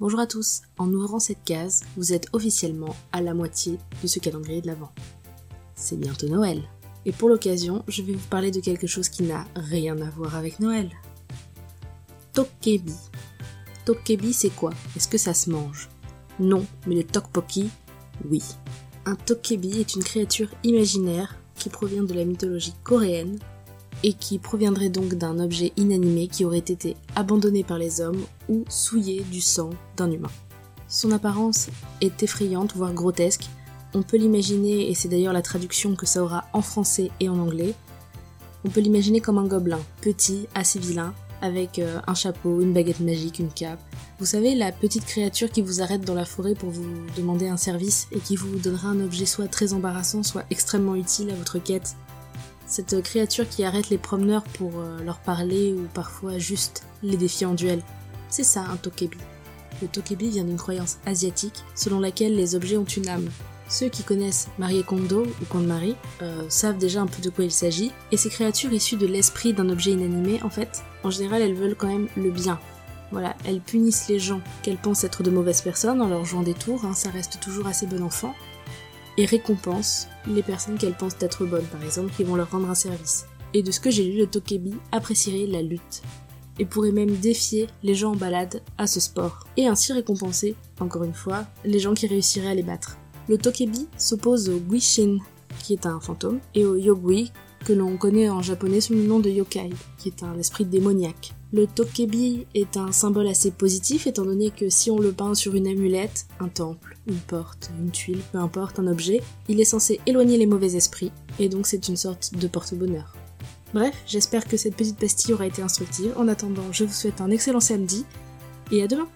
Bonjour à tous, en ouvrant cette case, vous êtes officiellement à la moitié de ce calendrier de l'Avent. C'est bientôt Noël. Et pour l'occasion, je vais vous parler de quelque chose qui n'a rien à voir avec Noël. Tokebi. Tokebi, c'est quoi? Est-ce que ça se mange? Non, mais le tokpoki, oui. Un tokebi est une créature imaginaire qui provient de la mythologie coréenne et qui proviendrait donc d'un objet inanimé qui aurait été abandonné par les hommes ou souillé du sang d'un humain. Son apparence est effrayante, voire grotesque. On peut l'imaginer, et c'est d'ailleurs la traduction que ça aura en français et en anglais, on peut l'imaginer comme un gobelin, petit, assez vilain, avec euh, un chapeau, une baguette magique, une cape. Vous savez, la petite créature qui vous arrête dans la forêt pour vous demander un service et qui vous donnera un objet soit très embarrassant, soit extrêmement utile à votre quête cette créature qui arrête les promeneurs pour euh, leur parler ou parfois juste les défier en duel. C'est ça un tokebi. Le tokebi vient d'une croyance asiatique selon laquelle les objets ont une âme. Ceux qui connaissent Marie Kondo ou Kondo Marie euh, savent déjà un peu de quoi il s'agit, et ces créatures issues de l'esprit d'un objet inanimé, en fait, en général, elles veulent quand même le bien. Voilà, elles punissent les gens qu'elles pensent être de mauvaises personnes en leur jouant des tours, hein, ça reste toujours assez bon enfant, et récompense les personnes qu'elles pensent être bonnes, par exemple, qui vont leur rendre un service. Et de ce que j'ai lu, le Tokebi apprécierait la lutte, et pourrait même défier les gens en balade à ce sport, et ainsi récompenser, encore une fois, les gens qui réussiraient à les battre. Le Tokebi s'oppose au Guishin, qui est un fantôme, et au Yogui, que l'on connaît en japonais sous le nom de yokai, qui est un esprit démoniaque. Le tokebi est un symbole assez positif étant donné que si on le peint sur une amulette, un temple, une porte, une tuile, peu importe, un objet, il est censé éloigner les mauvais esprits, et donc c'est une sorte de porte-bonheur. Bref, j'espère que cette petite pastille aura été instructive. En attendant, je vous souhaite un excellent samedi, et à demain